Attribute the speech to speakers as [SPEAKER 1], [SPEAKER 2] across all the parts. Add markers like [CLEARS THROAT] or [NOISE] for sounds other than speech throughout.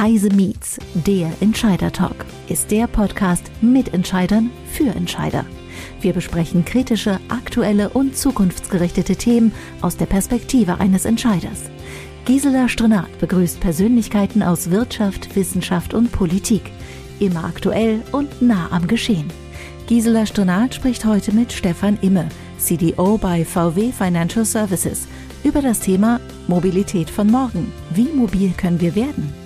[SPEAKER 1] Heise Meets, der Entscheider Talk, ist der Podcast mit Entscheidern für Entscheider. Wir besprechen kritische, aktuelle und zukunftsgerichtete Themen aus der Perspektive eines Entscheiders. Gisela Strenat begrüßt Persönlichkeiten aus Wirtschaft, Wissenschaft und Politik. Immer aktuell und nah am Geschehen. Gisela Strenat spricht heute mit Stefan Imme, CDO bei VW Financial Services, über das Thema Mobilität von morgen. Wie mobil können wir werden?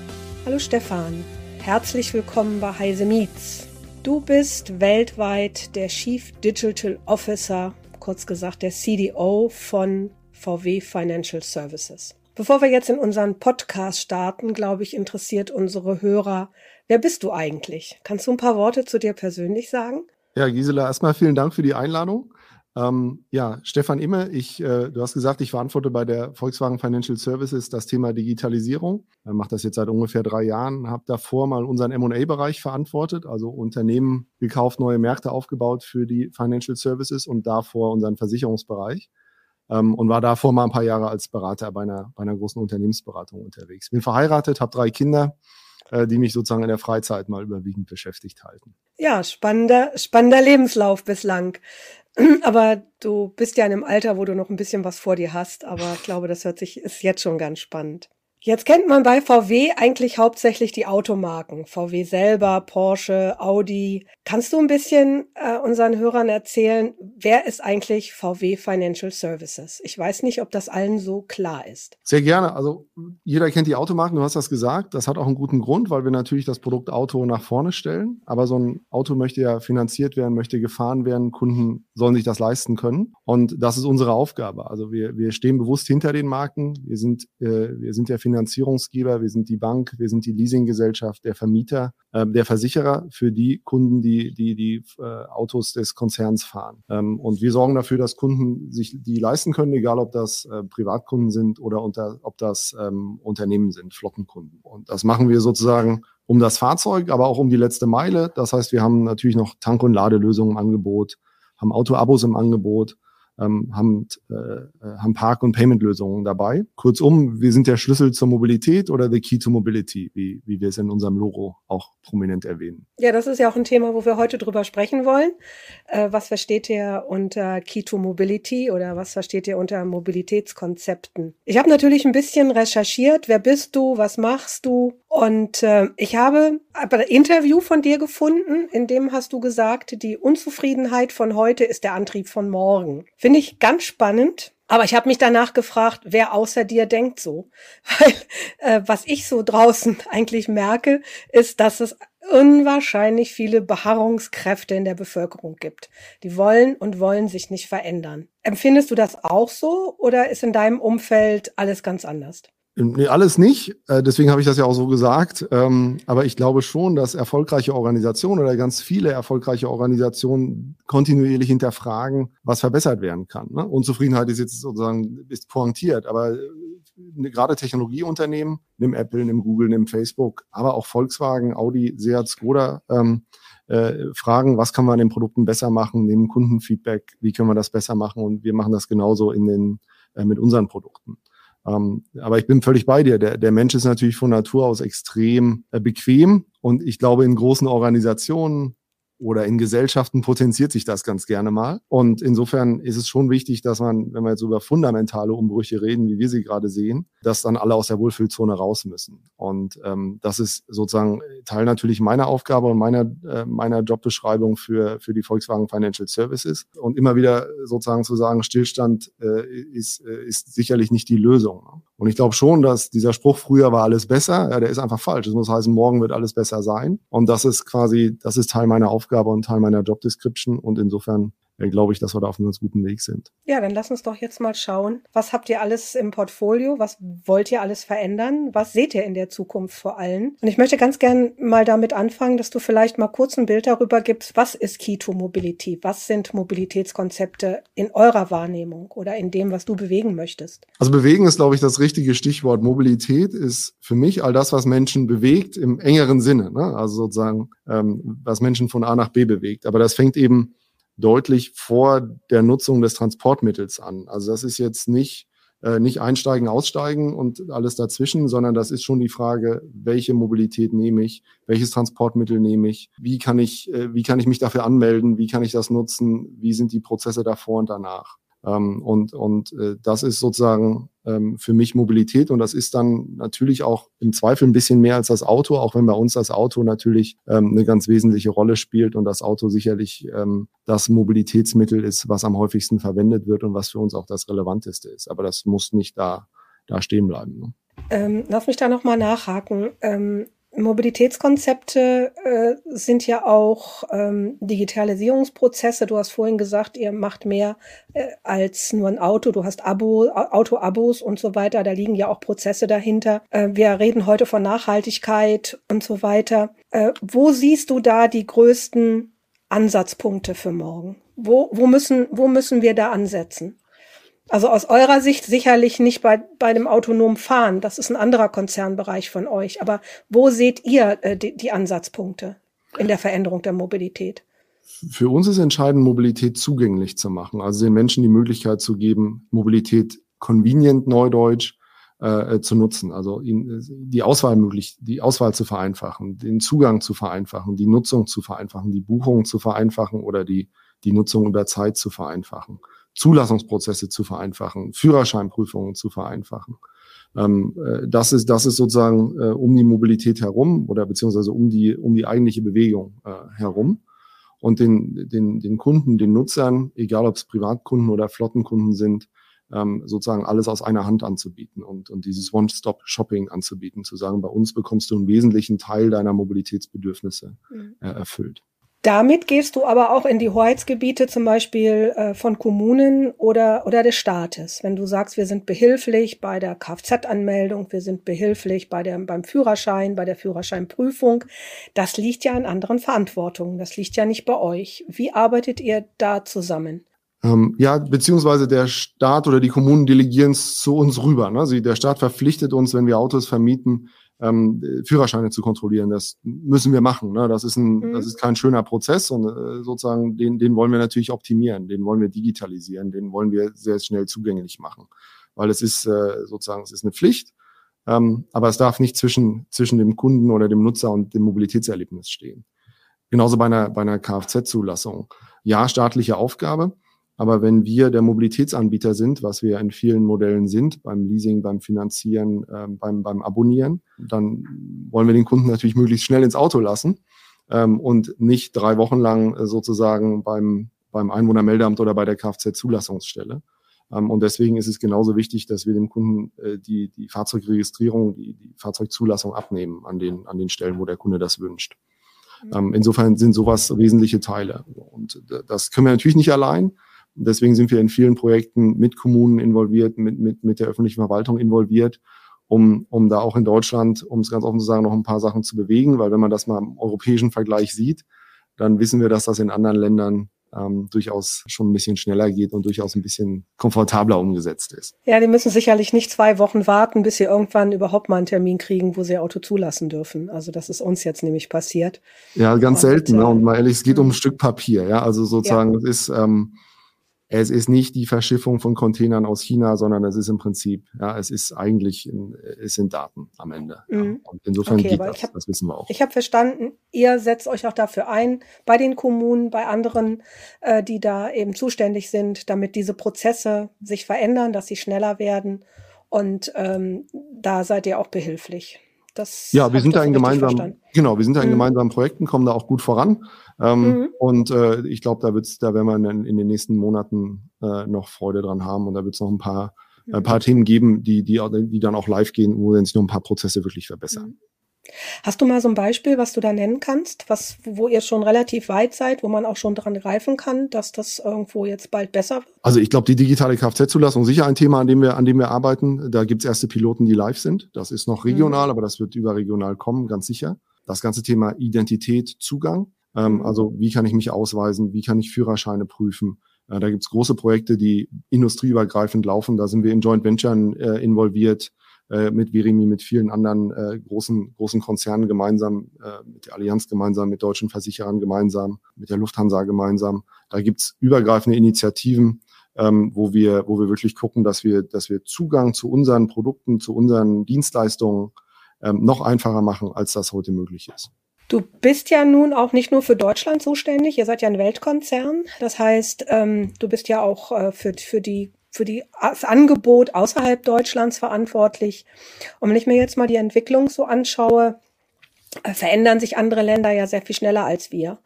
[SPEAKER 2] Hallo Stefan, herzlich willkommen bei Heise Meets. Du bist weltweit der Chief Digital Officer, kurz gesagt der CDO von VW Financial Services. Bevor wir jetzt in unseren Podcast starten, glaube ich, interessiert unsere Hörer, wer bist du eigentlich? Kannst du ein paar Worte zu dir persönlich sagen?
[SPEAKER 3] Ja, Gisela, erstmal vielen Dank für die Einladung. Ähm, ja, Stefan Imme, ich, äh, du hast gesagt, ich verantworte bei der Volkswagen Financial Services das Thema Digitalisierung. Ich mache das jetzt seit ungefähr drei Jahren, habe davor mal unseren M&A-Bereich verantwortet, also Unternehmen gekauft, neue Märkte aufgebaut für die Financial Services und davor unseren Versicherungsbereich. Ähm, und war davor mal ein paar Jahre als Berater bei einer, bei einer großen Unternehmensberatung unterwegs. Bin verheiratet, habe drei Kinder, äh, die mich sozusagen in der Freizeit mal überwiegend beschäftigt halten.
[SPEAKER 2] Ja, spannender, spannender Lebenslauf bislang. [CLEARS THROAT] Aber du bist ja in einem Alter, wo du noch ein bisschen was vor dir hast. Aber ich glaube, das hört sich, ist jetzt schon ganz spannend. Jetzt kennt man bei VW eigentlich hauptsächlich die Automarken. VW selber, Porsche, Audi. Kannst du ein bisschen äh, unseren Hörern erzählen, wer ist eigentlich VW Financial Services? Ich weiß nicht, ob das allen so klar ist.
[SPEAKER 3] Sehr gerne. Also jeder kennt die Automarken, du hast das gesagt. Das hat auch einen guten Grund, weil wir natürlich das Produkt Auto nach vorne stellen. Aber so ein Auto möchte ja finanziert werden, möchte gefahren werden. Kunden sollen sich das leisten können. Und das ist unsere Aufgabe. Also wir, wir stehen bewusst hinter den Marken. Wir sind, äh, wir sind ja Finanzierungsgeber, wir sind die Bank, wir sind die Leasinggesellschaft, der Vermieter, äh, der Versicherer für die Kunden, die die, die äh, Autos des Konzerns fahren. Ähm, und wir sorgen dafür, dass Kunden sich die leisten können, egal ob das äh, Privatkunden sind oder unter, ob das ähm, Unternehmen sind, Flottenkunden. Und das machen wir sozusagen um das Fahrzeug, aber auch um die letzte Meile. Das heißt, wir haben natürlich noch Tank- und Ladelösungen im Angebot, haben Autoabos im Angebot ähm, haben, äh, äh, haben Park- und Payment-Lösungen dabei. Kurzum, wir sind der Schlüssel zur Mobilität oder the key to mobility, wie, wie wir es in unserem Logo auch prominent erwähnen.
[SPEAKER 2] Ja, das ist ja auch ein Thema, wo wir heute drüber sprechen wollen. Äh, was versteht ihr unter Key to Mobility oder was versteht ihr unter Mobilitätskonzepten? Ich habe natürlich ein bisschen recherchiert. Wer bist du? Was machst du? Und äh, ich habe ein Interview von dir gefunden, in dem hast du gesagt, die Unzufriedenheit von heute ist der Antrieb von morgen. Finde ich ganz spannend. Aber ich habe mich danach gefragt, wer außer dir denkt so. [LAUGHS] Weil äh, was ich so draußen [LAUGHS] eigentlich merke, ist, dass es unwahrscheinlich viele Beharrungskräfte in der Bevölkerung gibt. Die wollen und wollen sich nicht verändern. Empfindest du das auch so oder ist in deinem Umfeld alles ganz anders?
[SPEAKER 3] Nee, alles nicht. Äh, deswegen habe ich das ja auch so gesagt. Ähm, aber ich glaube schon, dass erfolgreiche Organisationen oder ganz viele erfolgreiche Organisationen kontinuierlich hinterfragen, was verbessert werden kann. Ne? Unzufriedenheit ist jetzt sozusagen ist pointiert, aber äh, gerade Technologieunternehmen, nimm Apple, nimm Google, nimm Facebook, aber auch Volkswagen, Audi, Seat, Skoda, ähm, äh, fragen, was kann man an den Produkten besser machen, nehmen Kundenfeedback, wie können wir das besser machen und wir machen das genauso in den, äh, mit unseren Produkten. Ähm, aber ich bin völlig bei dir. Der, der Mensch ist natürlich von Natur aus extrem äh, bequem und ich glaube, in großen Organisationen oder in Gesellschaften potenziert sich das ganz gerne mal. Und insofern ist es schon wichtig, dass man, wenn wir jetzt über fundamentale Umbrüche reden, wie wir sie gerade sehen, dass dann alle aus der Wohlfühlzone raus müssen. Und ähm, das ist sozusagen Teil natürlich meiner Aufgabe und meiner, äh, meiner Jobbeschreibung für, für die Volkswagen Financial Services. Und immer wieder sozusagen zu sagen, Stillstand äh, ist, äh, ist sicherlich nicht die Lösung. Und ich glaube schon, dass dieser Spruch früher war alles besser, ja, der ist einfach falsch. Das muss heißen, morgen wird alles besser sein. Und das ist quasi, das ist Teil meiner Aufgabe und Teil meiner Job Description. Und insofern glaube ich, dass wir da auf einem ganz guten Weg sind.
[SPEAKER 2] Ja, dann lass uns doch jetzt mal schauen. Was habt ihr alles im Portfolio? Was wollt ihr alles verändern? Was seht ihr in der Zukunft vor allem? Und ich möchte ganz gern mal damit anfangen, dass du vielleicht mal kurz ein Bild darüber gibst, was ist Key to Mobility? Was sind Mobilitätskonzepte in eurer Wahrnehmung oder in dem, was du bewegen möchtest?
[SPEAKER 3] Also bewegen ist, glaube ich, das richtige Stichwort. Mobilität ist für mich all das, was Menschen bewegt im engeren Sinne. Ne? Also sozusagen, ähm, was Menschen von A nach B bewegt. Aber das fängt eben deutlich vor der Nutzung des Transportmittels an. Also das ist jetzt nicht äh, nicht einsteigen, aussteigen und alles dazwischen, sondern das ist schon die Frage, welche Mobilität nehme ich, welches Transportmittel nehme ich, wie kann ich, äh, wie kann ich mich dafür anmelden, wie kann ich das nutzen, wie sind die Prozesse davor und danach. Ähm, und und äh, das ist sozusagen ähm, für mich Mobilität und das ist dann natürlich auch im Zweifel ein bisschen mehr als das Auto, auch wenn bei uns das Auto natürlich ähm, eine ganz wesentliche Rolle spielt und das Auto sicherlich ähm, das Mobilitätsmittel ist, was am häufigsten verwendet wird und was für uns auch das relevanteste ist. Aber das muss nicht da, da stehen bleiben. Ne?
[SPEAKER 2] Ähm, lass mich da nochmal nachhaken. Ähm, Mobilitätskonzepte äh, sind ja auch ähm, Digitalisierungsprozesse. Du hast vorhin gesagt, ihr macht mehr äh, als nur ein Auto. Du hast Abo, Auto-Abos und so weiter. Da liegen ja auch Prozesse dahinter. Äh, wir reden heute von Nachhaltigkeit und so weiter. Äh, wo siehst du da die größten Ansatzpunkte für morgen? Wo, wo, müssen, wo müssen wir da ansetzen? Also aus eurer Sicht sicherlich nicht bei, bei dem autonomen Fahren. Das ist ein anderer Konzernbereich von euch. Aber wo seht ihr äh, die, die Ansatzpunkte in der Veränderung der Mobilität?
[SPEAKER 3] Für uns ist entscheidend, Mobilität zugänglich zu machen. Also den Menschen die Möglichkeit zu geben, Mobilität convenient, neudeutsch, äh, zu nutzen. Also ihn, die Auswahl möglich, die Auswahl zu vereinfachen, den Zugang zu vereinfachen, die Nutzung zu vereinfachen, die Buchung zu vereinfachen oder die, die Nutzung über Zeit zu vereinfachen. Zulassungsprozesse zu vereinfachen, Führerscheinprüfungen zu vereinfachen. Ähm, äh, das ist, das ist sozusagen äh, um die Mobilität herum oder beziehungsweise um die, um die eigentliche Bewegung äh, herum. Und den, den, den Kunden, den Nutzern, egal ob es Privatkunden oder Flottenkunden sind, ähm, sozusagen alles aus einer Hand anzubieten und, und dieses One-Stop-Shopping anzubieten, zu sagen, bei uns bekommst du einen wesentlichen Teil deiner Mobilitätsbedürfnisse mhm. äh, erfüllt.
[SPEAKER 2] Damit gehst du aber auch in die Hoheitsgebiete zum Beispiel äh, von Kommunen oder, oder des Staates. Wenn du sagst, wir sind behilflich bei der Kfz-Anmeldung, wir sind behilflich bei der, beim Führerschein, bei der Führerscheinprüfung, das liegt ja in anderen Verantwortungen. Das liegt ja nicht bei euch. Wie arbeitet ihr da zusammen?
[SPEAKER 3] Ähm, ja, beziehungsweise der Staat oder die Kommunen delegieren es zu uns rüber. Ne? Also der Staat verpflichtet uns, wenn wir Autos vermieten, ähm, Führerscheine zu kontrollieren. Das müssen wir machen. Ne? Das ist ein, mhm. das ist kein schöner Prozess und äh, sozusagen den, den wollen wir natürlich optimieren, den wollen wir digitalisieren, den wollen wir sehr schnell zugänglich machen, weil es ist äh, sozusagen es ist eine Pflicht, ähm, aber es darf nicht zwischen zwischen dem Kunden oder dem Nutzer und dem Mobilitätserlebnis stehen. Genauso bei einer bei einer Kfz-Zulassung. Ja, staatliche Aufgabe. Aber wenn wir der Mobilitätsanbieter sind, was wir in vielen Modellen sind, beim Leasing, beim Finanzieren, äh, beim, beim Abonnieren, dann wollen wir den Kunden natürlich möglichst schnell ins Auto lassen ähm, und nicht drei Wochen lang äh, sozusagen beim, beim Einwohnermeldeamt oder bei der Kfz-Zulassungsstelle. Ähm, und deswegen ist es genauso wichtig, dass wir dem Kunden äh, die, die Fahrzeugregistrierung, die, die Fahrzeugzulassung abnehmen an den, an den Stellen, wo der Kunde das wünscht. Mhm. Ähm, insofern sind sowas wesentliche Teile. Und das können wir natürlich nicht allein. Deswegen sind wir in vielen Projekten mit Kommunen involviert, mit, mit, mit der öffentlichen Verwaltung involviert, um, um da auch in Deutschland, um es ganz offen zu sagen, noch ein paar Sachen zu bewegen, weil wenn man das mal im europäischen Vergleich sieht, dann wissen wir, dass das in anderen Ländern ähm, durchaus schon ein bisschen schneller geht und durchaus ein bisschen komfortabler umgesetzt ist.
[SPEAKER 2] Ja, die müssen sicherlich nicht zwei Wochen warten, bis sie irgendwann überhaupt mal einen Termin kriegen, wo sie Auto zulassen dürfen. Also das ist uns jetzt nämlich passiert.
[SPEAKER 3] Ja, ganz und, selten. Ne? Und mal ehrlich, es geht um ein Stück Papier. Ja, also sozusagen, ja. es ist ähm, es ist nicht die Verschiffung von Containern aus China, sondern es ist im Prinzip, ja, es ist eigentlich, es sind Daten am Ende. Mhm. Ja. Und insofern okay, geht das,
[SPEAKER 2] hab,
[SPEAKER 3] das wissen wir auch.
[SPEAKER 2] Ich habe verstanden, ihr setzt euch auch dafür ein, bei den Kommunen, bei anderen, äh, die da eben zuständig sind, damit diese Prozesse sich verändern, dass sie schneller werden. Und ähm, da seid ihr auch behilflich.
[SPEAKER 3] Das ja, wir sind da in gemeinsamen, genau, wir sind da in mhm. gemeinsamen Projekten, kommen da auch gut voran. Ähm, mhm. Und äh, ich glaube, da wird's, da werden wir in, in den nächsten Monaten äh, noch Freude dran haben und da wird es noch ein paar, mhm. ein paar Themen geben, die, die, die dann auch live gehen, wo dann sich noch ein paar Prozesse wirklich verbessern. Mhm.
[SPEAKER 2] Hast du mal so ein Beispiel, was du da nennen kannst, was, wo ihr schon relativ weit seid, wo man auch schon dran greifen kann, dass das irgendwo jetzt bald besser wird?
[SPEAKER 3] Also ich glaube, die digitale Kfz-Zulassung sicher ein Thema, an dem wir, an dem wir arbeiten. Da gibt es erste Piloten, die live sind. Das ist noch regional, mhm. aber das wird überregional kommen, ganz sicher. Das ganze Thema Identität, Zugang. Ähm, mhm. Also wie kann ich mich ausweisen, wie kann ich Führerscheine prüfen. Äh, da gibt es große Projekte, die industrieübergreifend laufen. Da sind wir in Joint Venturen äh, involviert äh, mit Virimi, mit vielen anderen äh, großen, großen Konzernen gemeinsam, äh, mit der Allianz gemeinsam, mit deutschen Versicherern gemeinsam, mit der Lufthansa gemeinsam. Da gibt's übergreifende Initiativen, ähm, wo wir, wo wir wirklich gucken, dass wir, dass wir Zugang zu unseren Produkten, zu unseren Dienstleistungen ähm, noch einfacher machen, als das heute möglich ist.
[SPEAKER 2] Du bist ja nun auch nicht nur für Deutschland zuständig, ihr seid ja ein Weltkonzern. Das heißt, ähm, du bist ja auch äh, für, für die für die, das Angebot außerhalb Deutschlands verantwortlich. Und wenn ich mir jetzt mal die Entwicklung so anschaue, äh, verändern sich andere Länder ja sehr viel schneller als wir.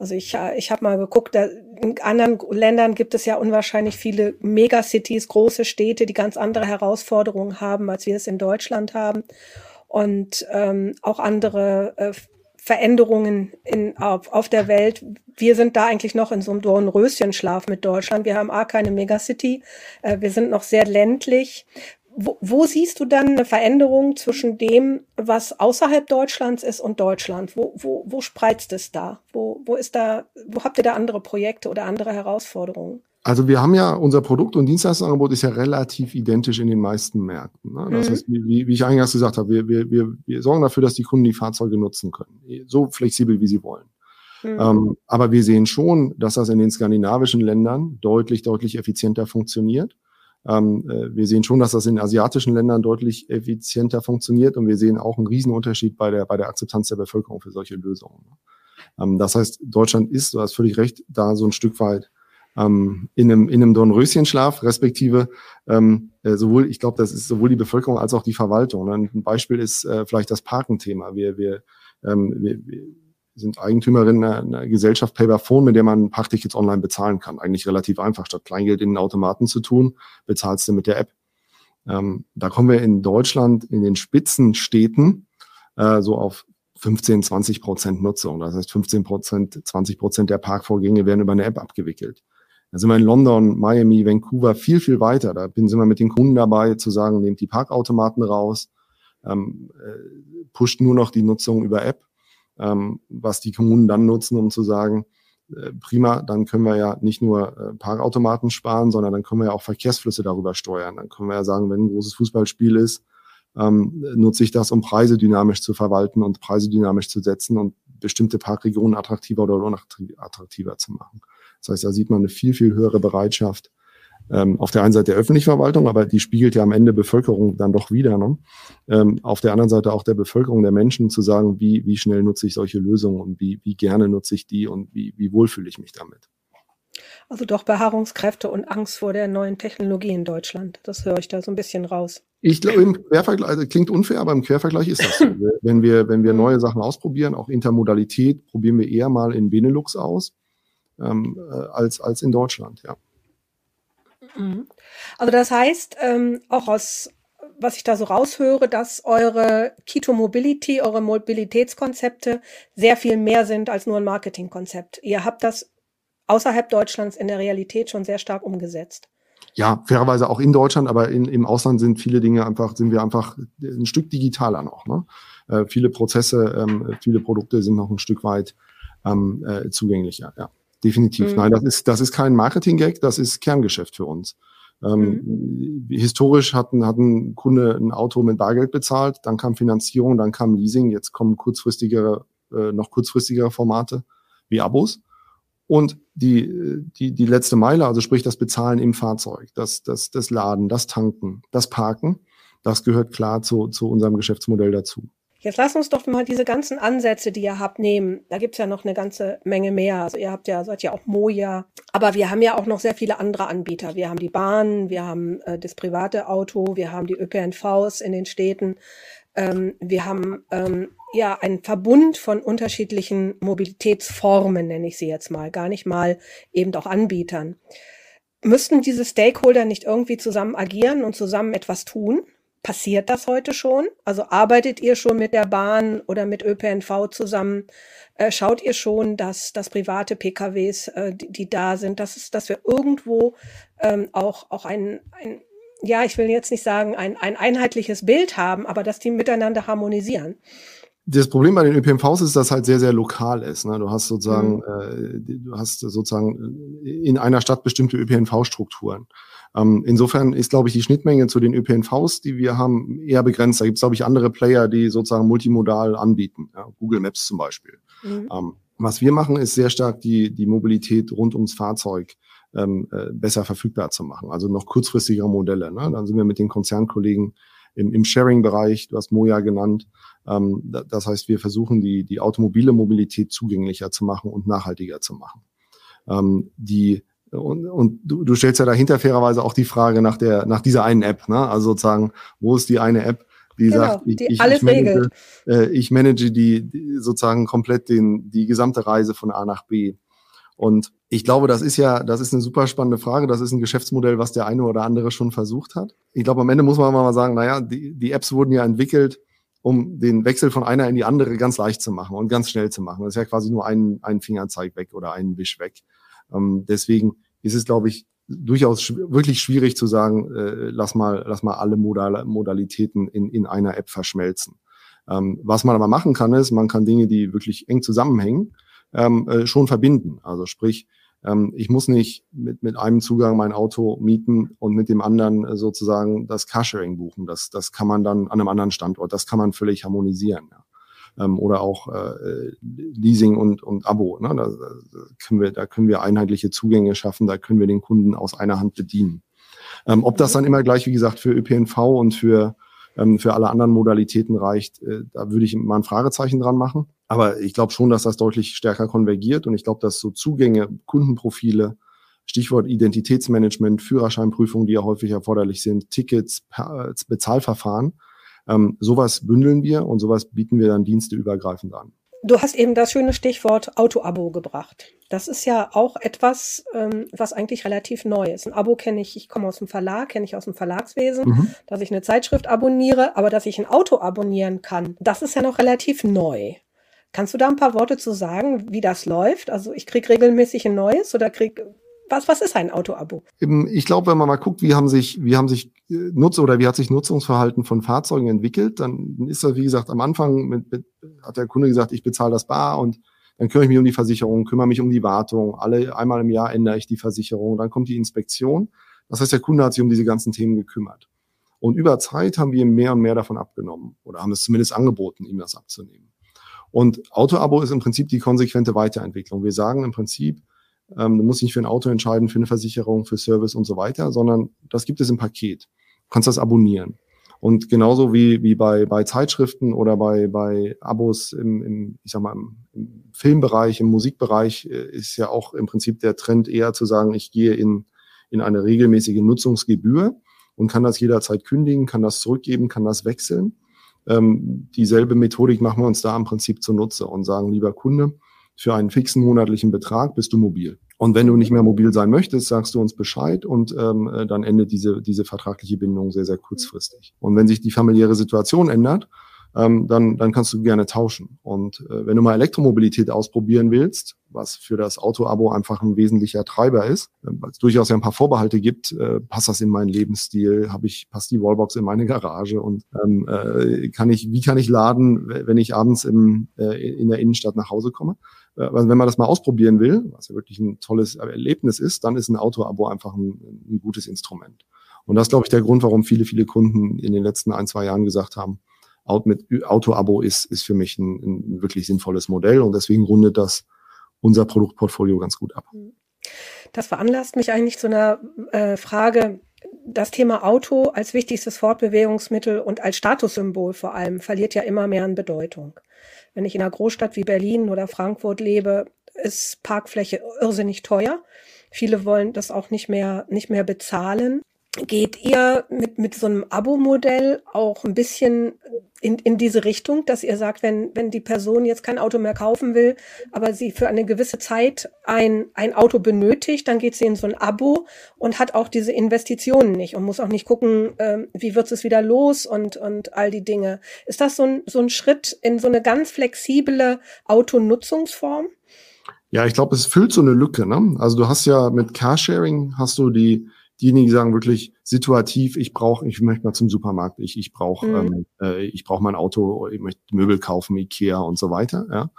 [SPEAKER 2] Also ich, äh, ich habe mal geguckt, in anderen Ländern gibt es ja unwahrscheinlich viele Megacities, große Städte, die ganz andere Herausforderungen haben, als wir es in Deutschland haben. Und ähm, auch andere äh, Veränderungen in, auf, auf der Welt. Wir sind da eigentlich noch in so einem Dornröschenschlaf mit Deutschland. Wir haben A, keine Megacity. Äh, wir sind noch sehr ländlich. Wo, wo siehst du dann eine Veränderung zwischen dem, was außerhalb Deutschlands ist und Deutschland? Wo, wo, wo spreizt es da? Wo, wo ist da, wo habt ihr da andere Projekte oder andere Herausforderungen?
[SPEAKER 3] Also wir haben ja, unser Produkt- und Dienstleistungsangebot ist ja relativ identisch in den meisten Märkten. Ne? Das mhm. heißt, wie, wie ich eingangs gesagt habe, wir, wir, wir, wir sorgen dafür, dass die Kunden die Fahrzeuge nutzen können. So flexibel, wie sie wollen. Mhm. Ähm, aber wir sehen schon, dass das in den skandinavischen Ländern deutlich, deutlich effizienter funktioniert. Ähm, äh, wir sehen schon, dass das in asiatischen Ländern deutlich effizienter funktioniert und wir sehen auch einen Riesenunterschied bei der, bei der Akzeptanz der Bevölkerung für solche Lösungen. Ähm, das heißt, Deutschland ist, du hast völlig recht, da so ein Stück weit ähm, in einem, in einem Dornröschenschlaf, respektive ähm, äh, sowohl, ich glaube, das ist sowohl die Bevölkerung als auch die Verwaltung. Ne? Ein Beispiel ist äh, vielleicht das Parkenthema. Wir, wir, ähm, wir, wir sind Eigentümerin einer, einer Gesellschaft Payberphone, mit der man Parktickets online bezahlen kann. Eigentlich relativ einfach. Statt Kleingeld in den Automaten zu tun, bezahlst du mit der App. Ähm, da kommen wir in Deutschland in den Spitzenstädten äh, so auf 15, 20 Prozent Nutzung. Das heißt, 15 Prozent, 20 Prozent der Parkvorgänge werden über eine App abgewickelt. Da sind wir in London, Miami, Vancouver viel, viel weiter. Da sind wir mit den Kunden dabei, zu sagen, nehmt die Parkautomaten raus, ähm, äh, pusht nur noch die Nutzung über App, ähm, was die Kommunen dann nutzen, um zu sagen, äh, prima, dann können wir ja nicht nur äh, Parkautomaten sparen, sondern dann können wir ja auch Verkehrsflüsse darüber steuern. Dann können wir ja sagen, wenn ein großes Fußballspiel ist, ähm, nutze ich das, um Preise dynamisch zu verwalten und Preise dynamisch zu setzen und bestimmte Parkregionen attraktiver oder unattraktiver zu machen. Das heißt, da sieht man eine viel, viel höhere Bereitschaft ähm, auf der einen Seite der öffentlichen Verwaltung, aber die spiegelt ja am Ende Bevölkerung dann doch wieder. Ne? Ähm, auf der anderen Seite auch der Bevölkerung, der Menschen zu sagen, wie, wie schnell nutze ich solche Lösungen und wie, wie gerne nutze ich die und wie, wie wohl fühle ich mich damit.
[SPEAKER 2] Also doch Beharrungskräfte und Angst vor der neuen Technologie in Deutschland. Das höre ich da so ein bisschen raus.
[SPEAKER 3] Ich glaube, im Quervergleich, also klingt unfair, aber im Quervergleich ist das so. [LAUGHS] wenn wir, wenn wir neue Sachen ausprobieren, auch Intermodalität, probieren wir eher mal in Benelux aus ähm, äh, als, als in Deutschland, ja.
[SPEAKER 2] Mhm. Also das heißt, ähm, auch aus was ich da so raushöre, dass eure Keto Mobility, eure Mobilitätskonzepte sehr viel mehr sind als nur ein Marketingkonzept. Ihr habt das außerhalb Deutschlands in der Realität schon sehr stark umgesetzt.
[SPEAKER 3] Ja, fairerweise auch in Deutschland, aber in, im Ausland sind viele Dinge einfach, sind wir einfach ein Stück digitaler noch. Ne? Äh, viele Prozesse, ähm, viele Produkte sind noch ein Stück weit ähm, äh, zugänglicher. Ja definitiv. Mhm. Nein, das ist, das ist kein Marketing-Gag, das ist Kerngeschäft für uns. Ähm, mhm. Historisch hat ein, hat ein Kunde ein Auto mit Bargeld bezahlt, dann kam Finanzierung, dann kam Leasing, jetzt kommen kurzfristigere, äh, noch kurzfristigere Formate wie Abos. Und die, die, die letzte Meile, also sprich das Bezahlen im Fahrzeug, das, das, das Laden, das Tanken, das Parken, das gehört klar zu, zu unserem Geschäftsmodell dazu.
[SPEAKER 2] Jetzt lass uns doch mal diese ganzen Ansätze, die ihr habt, nehmen. Da gibt's ja noch eine ganze Menge mehr. Also ihr habt ja, seid ja auch Moja. Aber wir haben ja auch noch sehr viele andere Anbieter. Wir haben die Bahn, wir haben äh, das private Auto, wir haben die ÖPNVs in den Städten. Ähm, wir haben ähm, ja einen Verbund von unterschiedlichen Mobilitätsformen, nenne ich sie jetzt mal, gar nicht mal eben auch Anbietern. Müssten diese Stakeholder nicht irgendwie zusammen agieren und zusammen etwas tun? Passiert das heute schon? Also arbeitet ihr schon mit der Bahn oder mit ÖPNV zusammen? Äh, schaut ihr schon, dass, dass private PKWs, äh, die, die, da sind, dass, es, dass wir irgendwo ähm, auch, auch ein, ein, ja, ich will jetzt nicht sagen, ein, ein einheitliches Bild haben, aber dass die miteinander harmonisieren?
[SPEAKER 3] Das Problem bei den ÖPNVs ist, dass halt sehr, sehr lokal ist. Ne? Du hast sozusagen, mhm. äh, du hast sozusagen in einer Stadt bestimmte ÖPNV-Strukturen. Ähm, insofern ist, glaube ich, die Schnittmenge zu den ÖPNVs, die wir haben, eher begrenzt. Da gibt es, glaube ich, andere Player, die sozusagen multimodal anbieten. Ja, Google Maps zum Beispiel. Mhm. Ähm, was wir machen, ist sehr stark die, die Mobilität rund ums Fahrzeug ähm, äh, besser verfügbar zu machen. Also noch kurzfristigere Modelle. Ne? Dann sind wir mit den Konzernkollegen im, im Sharing-Bereich, du hast Moja genannt. Ähm, das heißt, wir versuchen die, die automobile Mobilität zugänglicher zu machen und nachhaltiger zu machen. Ähm, die und, und du, du stellst ja dahinter fairerweise auch die Frage nach der nach dieser einen App, ne? Also sozusagen, wo ist die eine App, die genau, sagt, ich, die ich, alles ich, manage, äh, ich manage die, die sozusagen komplett den die gesamte Reise von A nach B. Und ich glaube, das ist ja, das ist eine super spannende Frage. Das ist ein Geschäftsmodell, was der eine oder andere schon versucht hat. Ich glaube, am Ende muss man mal sagen, naja, die, die Apps wurden ja entwickelt, um den Wechsel von einer in die andere ganz leicht zu machen und ganz schnell zu machen. Das ist ja quasi nur ein, ein Fingerzeig weg oder ein Wisch weg. Ähm, deswegen ist es, glaube ich, durchaus sch wirklich schwierig zu sagen, äh, lass mal, lass mal alle Modal Modalitäten in, in einer App verschmelzen. Ähm, was man aber machen kann, ist, man kann Dinge, die wirklich eng zusammenhängen, ähm, äh, schon verbinden. Also sprich, ähm, ich muss nicht mit, mit einem Zugang mein Auto mieten und mit dem anderen äh, sozusagen das Carsharing buchen. Das, das kann man dann an einem anderen Standort, das kann man völlig harmonisieren. Ja ähm, oder auch äh, Leasing und, und Abo. Ne? Da, da, können wir, da können wir einheitliche Zugänge schaffen, da können wir den Kunden aus einer Hand bedienen. Ähm, ob das dann immer gleich, wie gesagt, für ÖPNV und für, ähm, für alle anderen Modalitäten reicht, äh, da würde ich mal ein Fragezeichen dran machen. Aber ich glaube schon, dass das deutlich stärker konvergiert und ich glaube, dass so Zugänge, Kundenprofile, Stichwort Identitätsmanagement, Führerscheinprüfungen, die ja häufig erforderlich sind, Tickets, Bezahlverfahren, ähm, sowas bündeln wir und sowas bieten wir dann diensteübergreifend an.
[SPEAKER 2] Du hast eben das schöne Stichwort Auto-Abo gebracht. Das ist ja auch etwas, ähm, was eigentlich relativ neu ist. Ein Abo kenne ich, ich komme aus dem Verlag, kenne ich aus dem Verlagswesen, mhm. dass ich eine Zeitschrift abonniere, aber dass ich ein Auto abonnieren kann, das ist ja noch relativ neu. Kannst du da ein paar Worte zu sagen, wie das läuft? Also ich krieg regelmäßig ein neues oder krieg was, was ist ein Auto-Abo?
[SPEAKER 3] Ich glaube, wenn man mal guckt, wie haben sich, wie haben sich äh, Nutz oder wie hat sich Nutzungsverhalten von Fahrzeugen entwickelt, dann ist das, wie gesagt, am Anfang mit, mit, hat der Kunde gesagt, ich bezahle das bar und dann kümmere ich mich um die Versicherung, kümmere mich um die Wartung. Alle einmal im Jahr ändere ich die Versicherung. Dann kommt die Inspektion. Das heißt, der Kunde hat sich um diese ganzen Themen gekümmert. Und über Zeit haben wir mehr und mehr davon abgenommen oder haben es zumindest angeboten, ihm das abzunehmen. Und Auto-Abo ist im Prinzip die konsequente Weiterentwicklung. Wir sagen im Prinzip, ähm, du musst nicht für ein Auto entscheiden, für eine Versicherung, für Service und so weiter, sondern das gibt es im Paket. Du kannst das abonnieren. Und genauso wie, wie bei, bei Zeitschriften oder bei, bei Abos im, im, ich sag mal, im, Filmbereich, im Musikbereich äh, ist ja auch im Prinzip der Trend eher zu sagen, ich gehe in, in eine regelmäßige Nutzungsgebühr und kann das jederzeit kündigen, kann das zurückgeben, kann das wechseln. Ähm, dieselbe Methodik machen wir uns da im Prinzip zunutze und sagen, lieber Kunde, für einen fixen monatlichen Betrag bist du mobil. Und wenn du nicht mehr mobil sein möchtest, sagst du uns Bescheid und ähm, äh, dann endet diese, diese vertragliche Bindung sehr, sehr kurzfristig. Und wenn sich die familiäre Situation ändert, ähm, dann, dann kannst du gerne tauschen. Und äh, wenn du mal Elektromobilität ausprobieren willst, was für das Auto-Abo einfach ein wesentlicher Treiber ist, äh, weil es durchaus ja ein paar Vorbehalte gibt, äh, passt das in meinen Lebensstil, habe ich, passt die Wallbox in meine Garage und ähm, äh, kann ich, wie kann ich laden, wenn ich abends im, äh, in der Innenstadt nach Hause komme? Äh, also wenn man das mal ausprobieren will, was ja wirklich ein tolles Erlebnis ist, dann ist ein Auto-Abo einfach ein, ein gutes Instrument. Und das ist, glaube ich, der Grund, warum viele, viele Kunden in den letzten ein, zwei Jahren gesagt haben, Auto-Abo ist, ist für mich ein, ein wirklich sinnvolles Modell und deswegen rundet das unser Produktportfolio ganz gut ab.
[SPEAKER 2] Das veranlasst mich eigentlich zu einer äh, Frage. Das Thema Auto als wichtigstes Fortbewegungsmittel und als Statussymbol vor allem verliert ja immer mehr an Bedeutung. Wenn ich in einer Großstadt wie Berlin oder Frankfurt lebe, ist Parkfläche irrsinnig teuer. Viele wollen das auch nicht mehr, nicht mehr bezahlen. Geht ihr mit, mit so einem Abo-Modell auch ein bisschen in, in diese Richtung, dass ihr sagt, wenn, wenn die Person jetzt kein Auto mehr kaufen will, aber sie für eine gewisse Zeit ein, ein Auto benötigt, dann geht sie in so ein Abo und hat auch diese Investitionen nicht und muss auch nicht gucken, ähm, wie wird es wieder los und, und all die Dinge. Ist das so ein, so ein Schritt in so eine ganz flexible Autonutzungsform?
[SPEAKER 3] Ja, ich glaube, es füllt so eine Lücke. Ne? Also du hast ja mit Carsharing hast du die diejenigen, die sagen wirklich situativ, ich brauche, ich möchte mal zum Supermarkt, ich, ich brauche mhm. ähm, äh, ich brauche mein Auto, ich möchte Möbel kaufen, Ikea und so weiter. Ja.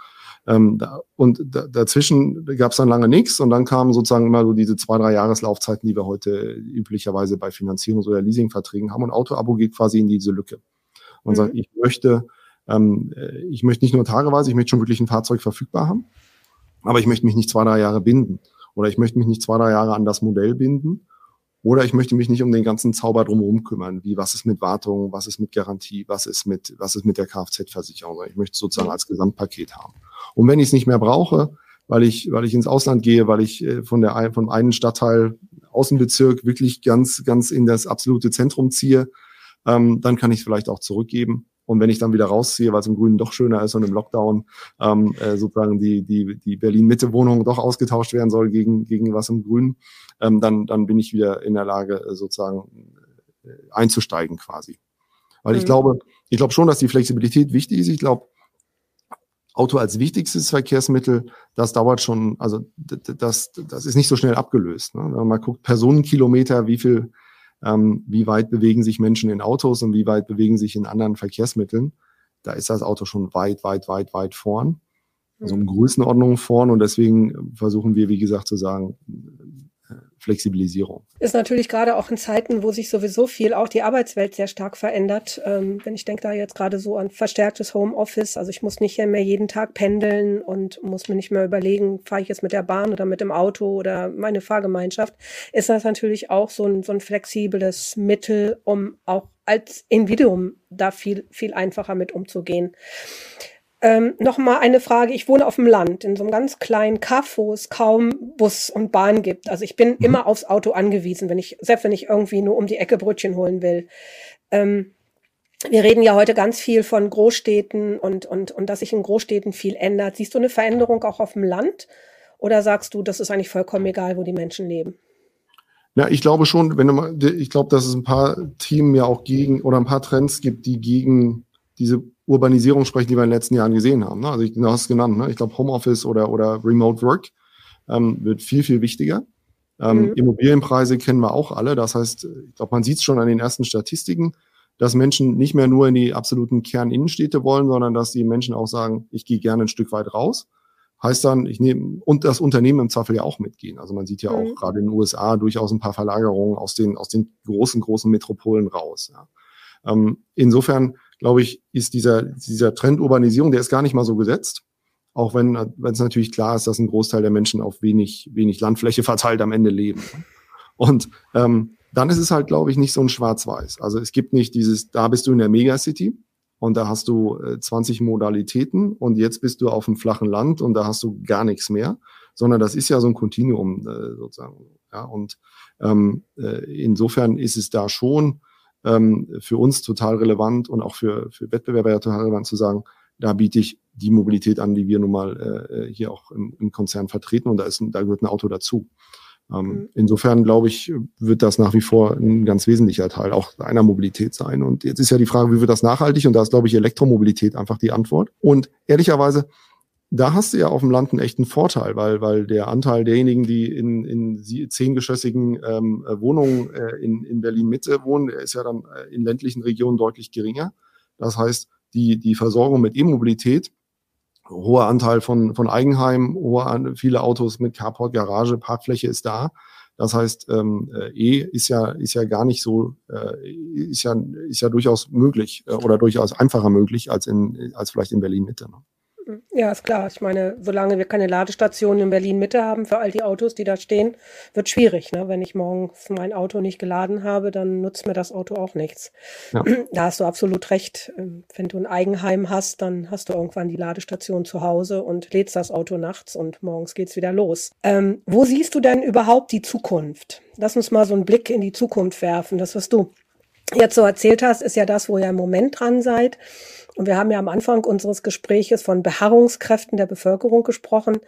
[SPEAKER 3] Ähm, da, und da, dazwischen gab es dann lange nichts und dann kamen sozusagen immer so diese zwei, drei Jahreslaufzeiten, die wir heute üblicherweise bei Finanzierungs- oder Leasingverträgen haben. Und Auto-Abo geht quasi in diese Lücke. Man mhm. sagt, ich möchte, ähm, äh, ich möchte nicht nur tageweise, ich möchte schon wirklich ein Fahrzeug verfügbar haben, aber ich möchte mich nicht zwei, drei Jahre binden. Oder ich möchte mich nicht zwei, drei Jahre an das Modell binden. Oder ich möchte mich nicht um den ganzen Zauber drumherum kümmern, wie was ist mit Wartung, was ist mit Garantie, was ist mit, was ist mit der Kfz-Versicherung. Ich möchte sozusagen als Gesamtpaket haben. Und wenn ich es nicht mehr brauche, weil ich, weil ich ins Ausland gehe, weil ich äh, von der, von einem Stadtteil, Außenbezirk wirklich ganz, ganz in das absolute Zentrum ziehe, ähm, dann kann ich es vielleicht auch zurückgeben. Und wenn ich dann wieder rausziehe, weil es im Grünen doch schöner ist und im Lockdown ähm, äh, sozusagen die, die, die Berlin-Mitte-Wohnung doch ausgetauscht werden soll gegen, gegen was im Grünen, ähm, dann, dann bin ich wieder in der Lage, äh, sozusagen äh, einzusteigen quasi. Weil mhm. ich glaube, ich glaube schon, dass die Flexibilität wichtig ist. Ich glaube, Auto als wichtigstes Verkehrsmittel, das dauert schon, also das, das ist nicht so schnell abgelöst. Ne? Wenn man mal guckt, Personenkilometer, wie viel ähm, wie weit bewegen sich Menschen in Autos und wie weit bewegen sich in anderen Verkehrsmitteln. Da ist das Auto schon weit, weit, weit, weit vorn. Also um mhm. Größenordnung vorn und deswegen versuchen wir, wie gesagt, zu sagen, Flexibilisierung.
[SPEAKER 2] Ist natürlich gerade auch in Zeiten, wo sich sowieso viel auch die Arbeitswelt sehr stark verändert. Ähm, wenn ich denke da jetzt gerade so an verstärktes Homeoffice, also ich muss nicht mehr jeden Tag pendeln und muss mir nicht mehr überlegen, fahre ich jetzt mit der Bahn oder mit dem Auto oder meine Fahrgemeinschaft, ist das natürlich auch so ein, so ein flexibles Mittel, um auch als Individuum da viel, viel einfacher mit umzugehen. Ähm, Nochmal eine Frage. Ich wohne auf dem Land, in so einem ganz kleinen Kaff, wo es kaum Bus und Bahn gibt. Also ich bin mhm. immer aufs Auto angewiesen, wenn ich, selbst wenn ich irgendwie nur um die Ecke Brötchen holen will. Ähm, wir reden ja heute ganz viel von Großstädten und, und, und dass sich in Großstädten viel ändert. Siehst du eine Veränderung auch auf dem Land? Oder sagst du, das ist eigentlich vollkommen egal, wo die Menschen leben?
[SPEAKER 3] Ja, ich glaube schon, wenn du mal, ich glaube, dass es ein paar Themen ja auch gegen oder ein paar Trends gibt, die gegen diese Urbanisierung sprechen, die wir in den letzten Jahren gesehen haben. Ne? Also ich, du hast es genannt, ne? ich glaube Homeoffice oder, oder Remote Work ähm, wird viel, viel wichtiger. Ähm, mhm. Immobilienpreise kennen wir auch alle. Das heißt, ich glaube, man sieht es schon an den ersten Statistiken, dass Menschen nicht mehr nur in die absoluten Kerninnenstädte wollen, sondern dass die Menschen auch sagen, ich gehe gerne ein Stück weit raus. Heißt dann, ich nehme, und das Unternehmen im Zweifel ja auch mitgehen. Also man sieht ja mhm. auch gerade in den USA durchaus ein paar Verlagerungen aus den, aus den großen, großen Metropolen raus. Ja. Ähm, insofern glaube ich, ist dieser, dieser Trend Urbanisierung, der ist gar nicht mal so gesetzt. Auch wenn, es natürlich klar ist, dass ein Großteil der Menschen auf wenig, wenig Landfläche verteilt am Ende leben. Und ähm, dann ist es halt, glaube ich, nicht so ein Schwarz-Weiß. Also es gibt nicht dieses, da bist du in der Megacity und da hast du äh, 20 Modalitäten und jetzt bist du auf dem flachen Land und da hast du gar nichts mehr, sondern das ist ja so ein Kontinuum äh, sozusagen. Ja, und ähm, äh, insofern ist es da schon ähm, für uns total relevant und auch für, für Wettbewerber ja total relevant zu sagen, da biete ich die Mobilität an, die wir nun mal äh, hier auch im, im Konzern vertreten und da, ist, da gehört ein Auto dazu. Ähm, mhm. Insofern glaube ich, wird das nach wie vor ein ganz wesentlicher Teil auch einer Mobilität sein. Und jetzt ist ja die Frage, wie wird das nachhaltig? Und da ist, glaube ich, Elektromobilität einfach die Antwort. Und ehrlicherweise da hast du ja auf dem Land einen echten Vorteil, weil, weil der Anteil derjenigen, die in, in zehngeschossigen ähm, äh, Wohnungen äh, in, in Berlin-Mitte wohnen, der ist ja dann äh, in ländlichen Regionen deutlich geringer. Das heißt, die, die Versorgung mit E-Mobilität, hoher Anteil von, von Eigenheim, hoher, viele Autos mit Carport, Garage, Parkfläche ist da. Das heißt, ähm, äh, E ist ja, ist ja gar nicht so, äh, ist ja, ist ja durchaus möglich äh, oder durchaus einfacher möglich als in, als vielleicht in Berlin Mitte. Ne?
[SPEAKER 2] Ja, ist klar. Ich meine, solange wir keine Ladestationen in Berlin Mitte haben für all die Autos, die da stehen, wird schwierig. Ne? Wenn ich morgens mein Auto nicht geladen habe, dann nutzt mir das Auto auch nichts. Ja. Da hast du absolut recht. Ähm, wenn du ein Eigenheim hast, dann hast du irgendwann die Ladestation zu Hause und lädst das Auto nachts und morgens geht's wieder los. Ähm, wo siehst du denn überhaupt die Zukunft? Lass uns mal so einen Blick in die Zukunft werfen. Das, was du jetzt so erzählt hast, ist ja das, wo ihr im Moment dran seid. Und wir haben ja am Anfang unseres Gespräches von Beharrungskräften der Bevölkerung gesprochen.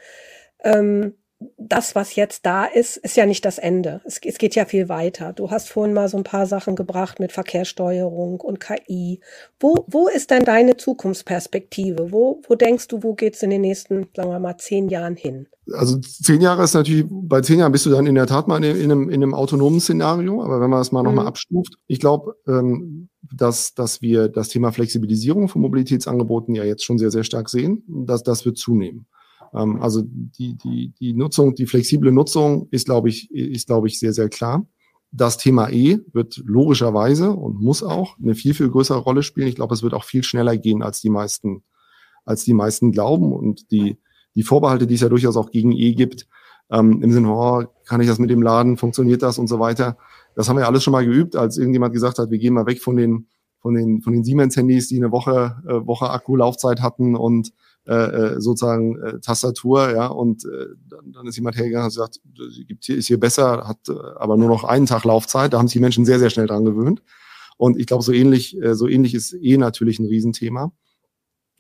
[SPEAKER 2] Ähm, das, was jetzt da ist, ist ja nicht das Ende. Es, es, geht ja viel weiter. Du hast vorhin mal so ein paar Sachen gebracht mit Verkehrssteuerung und KI. Wo, wo ist denn deine Zukunftsperspektive? Wo, wo denkst du, wo geht's in den nächsten, sagen wir mal, zehn Jahren hin?
[SPEAKER 3] Also zehn Jahre ist natürlich, bei zehn Jahren bist du dann in der Tat mal in, in, einem, in einem autonomen Szenario, aber wenn man das mal mhm. nochmal abstuft, ich glaube, ähm, dass, dass wir das Thema Flexibilisierung von Mobilitätsangeboten ja jetzt schon sehr, sehr stark sehen. dass das wird zunehmen. Ähm, also die, die, die Nutzung, die flexible Nutzung ist, glaube ich, ist, glaube ich, sehr, sehr klar. Das Thema E wird logischerweise und muss auch eine viel, viel größere Rolle spielen. Ich glaube, es wird auch viel schneller gehen, als die meisten, als die meisten glauben. Und die, die Vorbehalte, die es ja durchaus auch gegen E gibt, ähm, im Sinne, oh, kann ich das mit dem Laden, funktioniert das und so weiter. Das haben wir alles schon mal geübt, als irgendjemand gesagt hat, wir gehen mal weg von den von den von den Siemens-Handys, die eine Woche äh, Woche Akkulaufzeit hatten und äh, äh, sozusagen äh, Tastatur, ja, und äh, dann, dann ist jemand hergegangen und gesagt, gibt hier ist hier besser, hat äh, aber nur noch einen Tag Laufzeit. Da haben sich die Menschen sehr sehr schnell dran gewöhnt. Und ich glaube, so ähnlich äh, so ähnlich ist eh natürlich ein Riesenthema.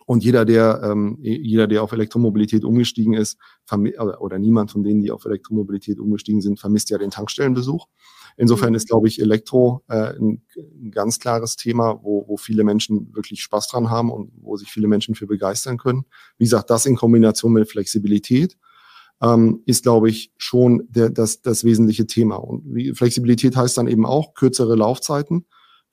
[SPEAKER 3] Und jeder, der, ähm, jeder, der auf Elektromobilität umgestiegen ist, oder, oder niemand von denen, die auf Elektromobilität umgestiegen sind, vermisst ja den Tankstellenbesuch. Insofern mhm. ist, glaube ich, Elektro äh, ein, ein ganz klares Thema, wo, wo viele Menschen wirklich Spaß dran haben und wo sich viele Menschen für begeistern können. Wie gesagt, das in Kombination mit Flexibilität ähm, ist, glaube ich, schon der, das, das wesentliche Thema. Und Flexibilität heißt dann eben auch kürzere Laufzeiten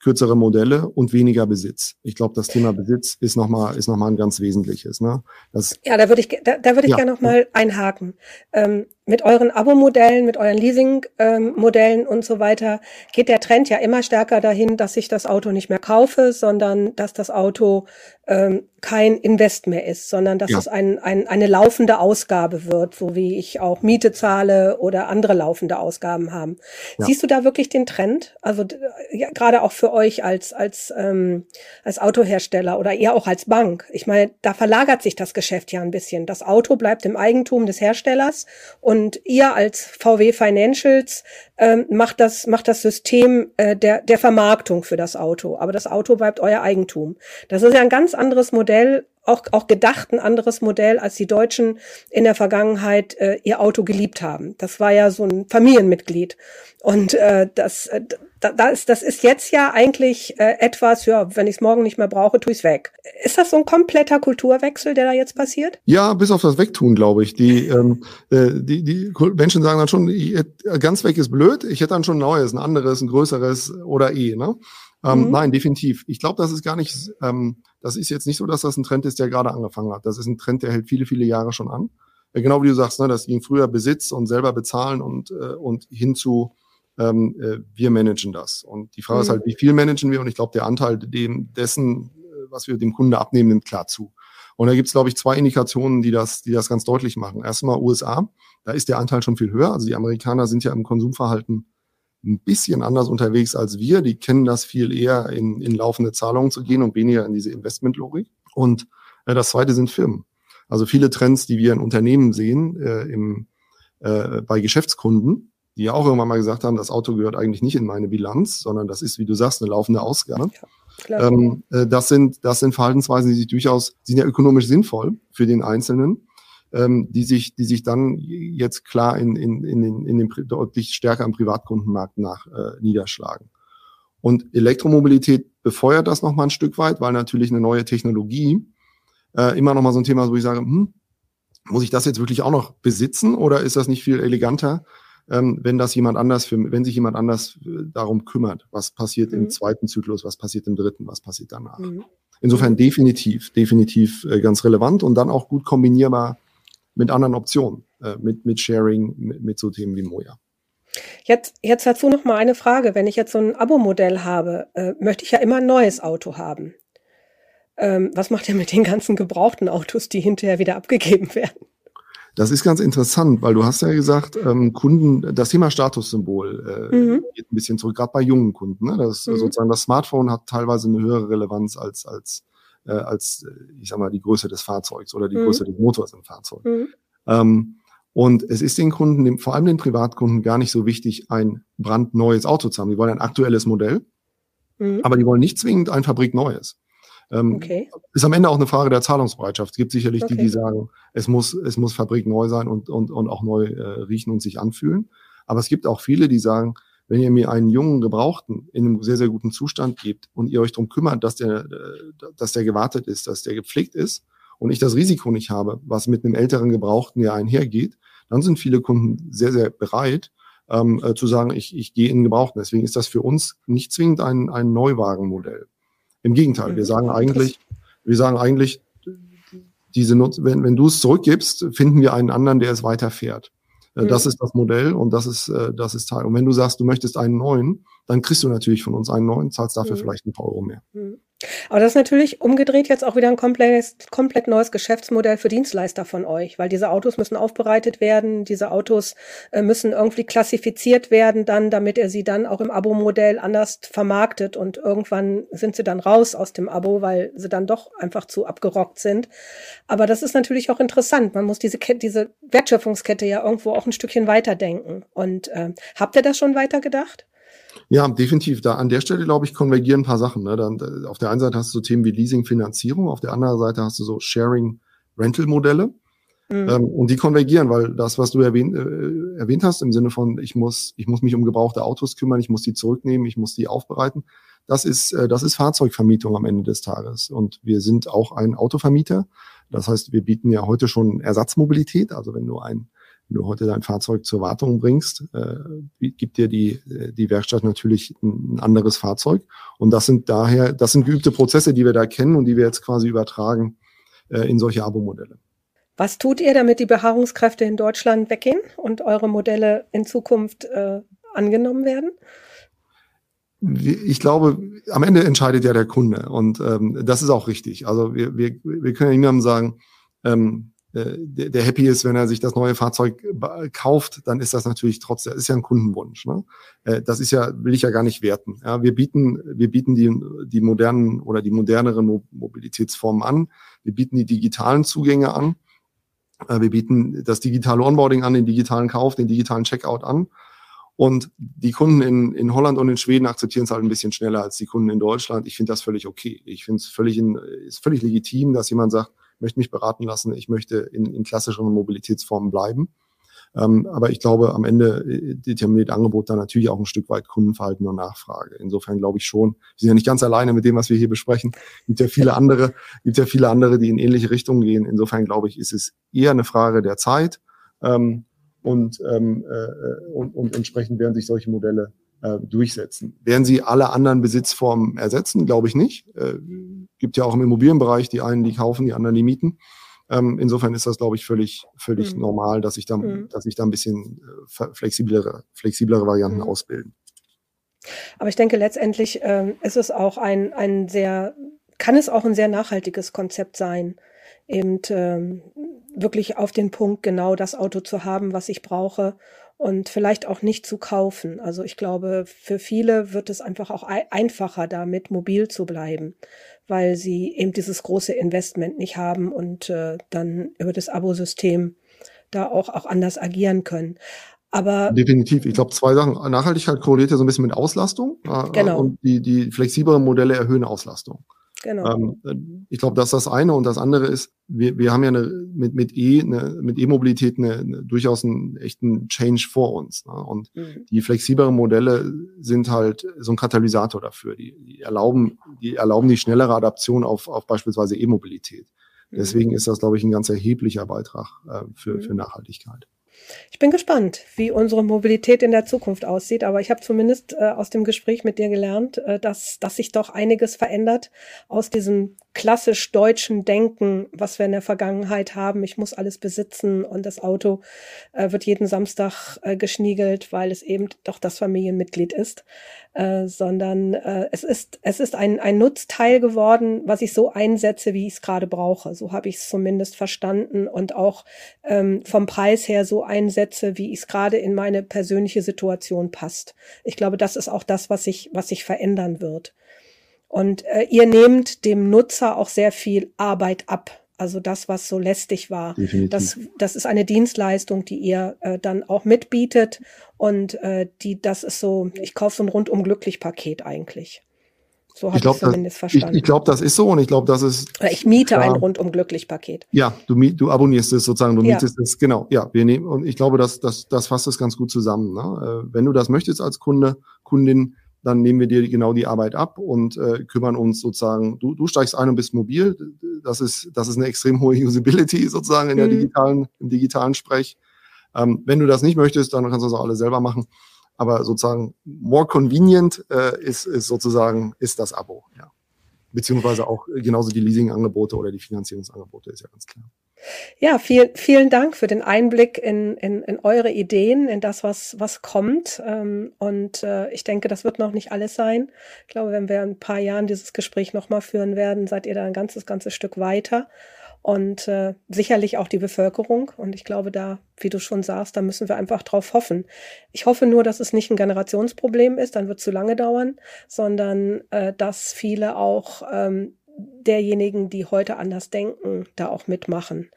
[SPEAKER 3] kürzere Modelle und weniger Besitz. Ich glaube, das Thema Besitz ist nochmal ist noch mal ein ganz wesentliches. Ne?
[SPEAKER 2] Das, ja, da würde ich, da, da würde ich ja. gerne nochmal einhaken. Ähm, mit euren Abo-Modellen, mit euren Leasing-Modellen und so weiter geht der Trend ja immer stärker dahin, dass ich das Auto nicht mehr kaufe, sondern dass das Auto ähm, kein Invest mehr ist, sondern dass ja. es ein, ein, eine laufende Ausgabe wird, so wie ich auch Miete zahle oder andere laufende Ausgaben haben. Ja. Siehst du da wirklich den Trend? Also ja, gerade auch für euch als, als, ähm, als Autohersteller oder eher auch als Bank. Ich meine, da verlagert sich das Geschäft ja ein bisschen. Das Auto bleibt im Eigentum des Herstellers und und ihr als VW Financials ähm, macht das macht das System äh, der der Vermarktung für das Auto, aber das Auto bleibt euer Eigentum. Das ist ja ein ganz anderes Modell auch, auch gedacht ein anderes Modell, als die Deutschen in der Vergangenheit äh, ihr Auto geliebt haben. Das war ja so ein Familienmitglied. Und äh, das, äh, da, ist, das ist jetzt ja eigentlich äh, etwas, ja, wenn ich es morgen nicht mehr brauche, tue ich es weg. Ist das so ein kompletter Kulturwechsel, der da jetzt passiert?
[SPEAKER 3] Ja, bis auf das Wegtun, glaube ich. Die, [LAUGHS] ähm, äh, die, die Menschen sagen dann schon, ganz weg ist blöd, ich hätte dann schon ein neues, ein anderes, ein größeres oder eh. Ne? Ähm, mhm. Nein, definitiv. Ich glaube, das ist gar nicht, ähm, das ist jetzt nicht so, dass das ein Trend ist, der gerade angefangen hat. Das ist ein Trend, der hält viele, viele Jahre schon an. Ja, genau wie du sagst, ne, das ging früher Besitz und selber bezahlen und, äh, und hin zu, ähm, äh, wir managen das. Und die Frage mhm. ist halt, wie viel managen wir? Und ich glaube, der Anteil dem, dessen, äh, was wir dem Kunde abnehmen, nimmt klar zu. Und da gibt es, glaube ich, zwei Indikationen, die das, die das ganz deutlich machen. Erstmal USA, da ist der Anteil schon viel höher. Also die Amerikaner sind ja im Konsumverhalten ein bisschen anders unterwegs als wir. Die kennen das viel eher, in, in laufende Zahlungen zu gehen und weniger in diese Investmentlogik. Und äh, das zweite sind Firmen. Also viele Trends, die wir in Unternehmen sehen, äh, im, äh, bei Geschäftskunden, die ja auch irgendwann mal gesagt haben, das Auto gehört eigentlich nicht in meine Bilanz, sondern das ist, wie du sagst, eine laufende Ausgabe. Ja, ähm, äh, das, sind, das sind Verhaltensweisen, die sich durchaus, sind ja ökonomisch sinnvoll für den Einzelnen ähm, die sich, die sich dann jetzt klar in, in, in, den, in dem deutlich stärker im Privatkundenmarkt nach äh, niederschlagen. Und Elektromobilität befeuert das nochmal ein Stück weit, weil natürlich eine neue Technologie äh, immer nochmal so ein Thema ist, wo ich sage, hm, muss ich das jetzt wirklich auch noch besitzen oder ist das nicht viel eleganter, ähm, wenn das jemand anders für, wenn sich jemand anders äh, darum kümmert, was passiert mhm. im zweiten Zyklus, was passiert im dritten, was passiert danach. Mhm. Insofern definitiv, definitiv äh, ganz relevant und dann auch gut kombinierbar mit anderen Optionen, äh, mit, mit Sharing, mit, mit so Themen wie Moja.
[SPEAKER 2] Jetzt, jetzt dazu noch mal eine Frage. Wenn ich jetzt so ein Abo-Modell habe, äh, möchte ich ja immer ein neues Auto haben. Ähm, was macht ihr mit den ganzen gebrauchten Autos, die hinterher wieder abgegeben werden?
[SPEAKER 3] Das ist ganz interessant, weil du hast ja gesagt, ähm, Kunden, das Thema Statussymbol äh, mhm. geht ein bisschen zurück, gerade bei jungen Kunden. Ne? Das, mhm. Sozusagen das Smartphone hat teilweise eine höhere Relevanz als, als äh, als, äh, ich sag mal, die Größe des Fahrzeugs oder die mhm. Größe des Motors im Fahrzeug. Mhm. Ähm, und es ist den Kunden, vor allem den Privatkunden, gar nicht so wichtig, ein brandneues Auto zu haben. Die wollen ein aktuelles Modell, mhm. aber die wollen nicht zwingend ein fabrikneues. Ähm, okay. Ist am Ende auch eine Frage der Zahlungsbereitschaft. Es gibt sicherlich okay. die, die sagen, es muss, es muss fabrikneu sein und, und, und auch neu äh, riechen und sich anfühlen. Aber es gibt auch viele, die sagen, wenn ihr mir einen jungen Gebrauchten in einem sehr, sehr guten Zustand gebt und ihr euch darum kümmert, dass der, dass der gewartet ist, dass der gepflegt ist und ich das Risiko nicht habe, was mit einem älteren Gebrauchten ja einhergeht, dann sind viele Kunden sehr, sehr bereit, ähm, äh, zu sagen, ich, ich gehe in den Gebrauchten. Deswegen ist das für uns nicht zwingend ein, ein Neuwagenmodell. Im Gegenteil, wir sagen eigentlich, wir sagen eigentlich, diese Nutz wenn, wenn du es zurückgibst, finden wir einen anderen, der es weiter fährt. Äh, das mhm. ist das Modell und das ist, äh, das ist Teil. Und wenn du sagst, du möchtest einen neuen, dann kriegst du natürlich von uns einen neuen, zahlst dafür mhm. vielleicht ein paar Euro mehr.
[SPEAKER 2] Mhm. Aber das ist natürlich umgedreht jetzt auch wieder ein komplett, komplett neues Geschäftsmodell für Dienstleister von euch, weil diese Autos müssen aufbereitet werden, diese Autos äh, müssen irgendwie klassifiziert werden dann, damit er sie dann auch im Abo-Modell anders vermarktet und irgendwann sind sie dann raus aus dem Abo, weil sie dann doch einfach zu abgerockt sind. Aber das ist natürlich auch interessant. Man muss diese Kette, diese Wertschöpfungskette ja irgendwo auch ein Stückchen weiterdenken. Und äh, habt ihr das schon weitergedacht?
[SPEAKER 3] Ja, definitiv. Da an der Stelle, glaube ich, konvergieren ein paar Sachen. Ne? Dann, auf der einen Seite hast du so Themen wie Leasing, Finanzierung, auf der anderen Seite hast du so Sharing, Rental-Modelle. Mhm. Ähm, und die konvergieren, weil das, was du erwähnt, äh, erwähnt hast, im Sinne von, ich muss, ich muss mich um gebrauchte Autos kümmern, ich muss die zurücknehmen, ich muss die aufbereiten, das ist, äh, das ist Fahrzeugvermietung am Ende des Tages. Und wir sind auch ein Autovermieter. Das heißt, wir bieten ja heute schon Ersatzmobilität. Also wenn du ein wenn du heute dein Fahrzeug zur Wartung bringst, äh, gibt dir die, äh, die Werkstatt natürlich ein, anderes Fahrzeug. Und das sind daher, das sind geübte Prozesse, die wir da kennen und die wir jetzt quasi übertragen äh, in solche Abo-Modelle.
[SPEAKER 2] Was tut ihr, damit die Beharrungskräfte in Deutschland weggehen und eure Modelle in Zukunft äh, angenommen werden?
[SPEAKER 3] Ich glaube, am Ende entscheidet ja der Kunde und ähm, das ist auch richtig. Also wir, wir, wir können ja niemandem sagen, ähm, äh, der, der happy ist, wenn er sich das neue Fahrzeug kauft, dann ist das natürlich trotzdem, ist ja ein Kundenwunsch. Ne? Äh, das ist ja, will ich ja gar nicht werten. Ja, wir bieten, wir bieten die, die modernen oder die moderneren Mobilitätsformen an. Wir bieten die digitalen Zugänge an. Äh, wir bieten das digitale Onboarding an, den digitalen Kauf, den digitalen Checkout an. Und die Kunden in, in Holland und in Schweden akzeptieren es halt ein bisschen schneller als die Kunden in Deutschland. Ich finde das völlig okay. Ich finde es völlig, in, ist völlig legitim, dass jemand sagt, möchte mich beraten lassen, ich möchte in, in klassischeren Mobilitätsformen bleiben. Ähm, aber ich glaube, am Ende äh, determiniert Angebot dann natürlich auch ein Stück weit Kundenverhalten und Nachfrage. Insofern glaube ich schon, wir sind ja nicht ganz alleine mit dem, was wir hier besprechen. Es gibt ja viele andere, gibt ja viele andere, die in ähnliche Richtungen gehen. Insofern glaube ich, ist es eher eine Frage der Zeit. Ähm, und, ähm, äh, und, und entsprechend werden sich solche Modelle äh, durchsetzen. Werden sie alle anderen Besitzformen ersetzen? Glaube ich nicht. Äh, gibt ja auch im Immobilienbereich die einen, die kaufen, die anderen, die mieten. Ähm, insofern ist das, glaube ich, völlig, völlig mhm. normal, dass sich da, mhm. dass sich da ein bisschen äh, flexiblere, flexiblere Varianten mhm. ausbilden.
[SPEAKER 2] Aber ich denke, letztendlich ähm, ist es auch ein, ein sehr, kann es auch ein sehr nachhaltiges Konzept sein, eben ähm, wirklich auf den Punkt genau das Auto zu haben, was ich brauche und vielleicht auch nicht zu kaufen. Also ich glaube, für viele wird es einfach auch einfacher, damit mobil zu bleiben, weil sie eben dieses große Investment nicht haben und äh, dann über das Abosystem da auch, auch anders agieren können. Aber
[SPEAKER 3] definitiv. Ich glaube, zwei Sachen. Nachhaltigkeit korreliert ja so ein bisschen mit Auslastung. Äh, genau. Und die, die flexibleren Modelle erhöhen Auslastung. Genau. Ähm, ich glaube, das ist das eine. Und das andere ist, wir, wir haben ja eine, mit, mit E, eine, mit E-Mobilität eine, eine, durchaus einen echten Change vor uns. Ne? Und mhm. die flexibleren Modelle sind halt so ein Katalysator dafür. Die, die erlauben, die erlauben die schnellere Adaption auf, auf beispielsweise E-Mobilität. Mhm. Deswegen ist das, glaube ich, ein ganz erheblicher Beitrag äh, für, mhm. für Nachhaltigkeit.
[SPEAKER 2] Ich bin gespannt, wie unsere Mobilität in der Zukunft aussieht, aber ich habe zumindest äh, aus dem Gespräch mit dir gelernt, äh, dass, dass sich doch einiges verändert aus diesem klassisch deutschen Denken, was wir in der Vergangenheit haben. Ich muss alles besitzen und das Auto äh, wird jeden Samstag äh, geschniegelt, weil es eben doch das Familienmitglied ist, äh, sondern äh, es ist es ist ein ein Nutzteil geworden, was ich so einsetze, wie ich es gerade brauche. So habe ich es zumindest verstanden und auch ähm, vom Preis her so einsetze, wie ich es gerade in meine persönliche Situation passt. Ich glaube, das ist auch das, was sich was sich verändern wird. Und äh, ihr nehmt dem Nutzer auch sehr viel Arbeit ab. Also das, was so lästig war. Das, das ist eine Dienstleistung, die ihr äh, dann auch mitbietet. Und äh, die, das ist so, ich kaufe so ein rundum glücklich Paket eigentlich. So habe ich, glaub, zumindest
[SPEAKER 3] das,
[SPEAKER 2] verstanden.
[SPEAKER 3] Ich, ich glaube, das ist so und ich glaube, das ist.
[SPEAKER 2] Oder ich miete klar. ein rundum glücklich Paket.
[SPEAKER 3] Ja, du, du abonnierst es sozusagen, du mietest ja. es, genau. Ja, wir nehmen, und ich glaube, das, das, das fasst es ganz gut zusammen. Ne? Äh, wenn du das möchtest als Kunde, Kundin, dann nehmen wir dir genau die Arbeit ab und äh, kümmern uns sozusagen, du, du steigst ein und bist mobil. Das ist, das ist eine extrem hohe Usability sozusagen in der mhm. digitalen, im digitalen Sprech. Ähm, wenn du das nicht möchtest, dann kannst du das auch alle selber machen. Aber sozusagen more convenient äh, ist, ist sozusagen, ist das Abo, ja. Beziehungsweise auch genauso die Leasing-Angebote oder die Finanzierungsangebote, ist ja ganz klar.
[SPEAKER 2] Ja, viel, vielen Dank für den Einblick in, in, in eure Ideen, in das, was, was kommt. Ähm, und äh, ich denke, das wird noch nicht alles sein. Ich glaube, wenn wir in ein paar Jahren dieses Gespräch nochmal führen werden, seid ihr da ein ganzes, ganzes Stück weiter. Und äh, sicherlich auch die Bevölkerung. Und ich glaube, da, wie du schon sagst, da müssen wir einfach drauf hoffen. Ich hoffe nur, dass es nicht ein Generationsproblem ist, dann wird es zu lange dauern, sondern äh, dass viele auch ähm, derjenigen, die heute anders denken, da auch mitmachen.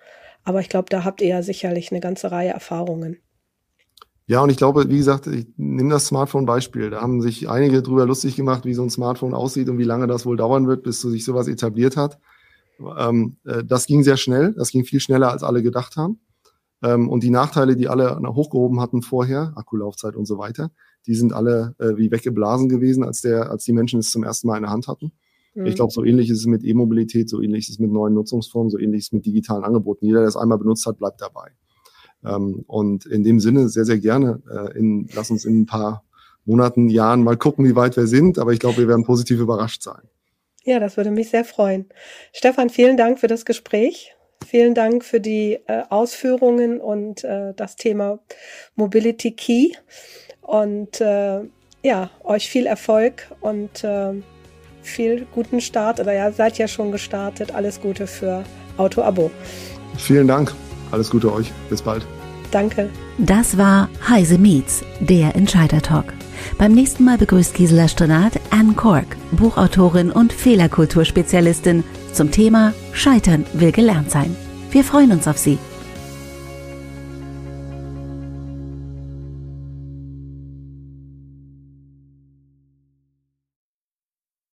[SPEAKER 2] Aber ich glaube, da habt ihr ja sicherlich eine ganze Reihe Erfahrungen.
[SPEAKER 3] Ja, und ich glaube, wie gesagt, ich nehme das Smartphone-Beispiel. Da haben sich einige drüber lustig gemacht, wie so ein Smartphone aussieht und wie lange das wohl dauern wird, bis sich sowas etabliert hat. Ähm, äh, das ging sehr schnell. Das ging viel schneller, als alle gedacht haben. Ähm, und die Nachteile, die alle hochgehoben hatten vorher, Akkulaufzeit und so weiter, die sind alle äh, wie weggeblasen gewesen, als der, als die Menschen es zum ersten Mal in der Hand hatten. Mhm. Ich glaube, so ähnlich ist es mit E-Mobilität, so ähnlich ist es mit neuen Nutzungsformen, so ähnlich ist es mit digitalen Angeboten. Jeder, der es einmal benutzt hat, bleibt dabei. Ähm, und in dem Sinne sehr, sehr gerne. Äh, in, lass uns in ein paar Monaten, Jahren mal gucken, wie weit wir sind. Aber ich glaube, wir werden positiv überrascht sein.
[SPEAKER 2] Ja, das würde mich sehr freuen. Stefan, vielen Dank für das Gespräch. Vielen Dank für die äh, Ausführungen und äh, das Thema Mobility Key. Und äh, ja, euch viel Erfolg und äh, viel guten Start oder ja, seid ja schon gestartet. Alles Gute für Auto Abo.
[SPEAKER 3] Vielen Dank. Alles Gute euch. Bis bald.
[SPEAKER 2] Danke.
[SPEAKER 1] Das war Heise Meets, der Entscheider Talk. Beim nächsten Mal begrüßt Gisela Strenat Anne Cork, Buchautorin und Fehlerkulturspezialistin zum Thema Scheitern will gelernt sein. Wir freuen uns auf Sie.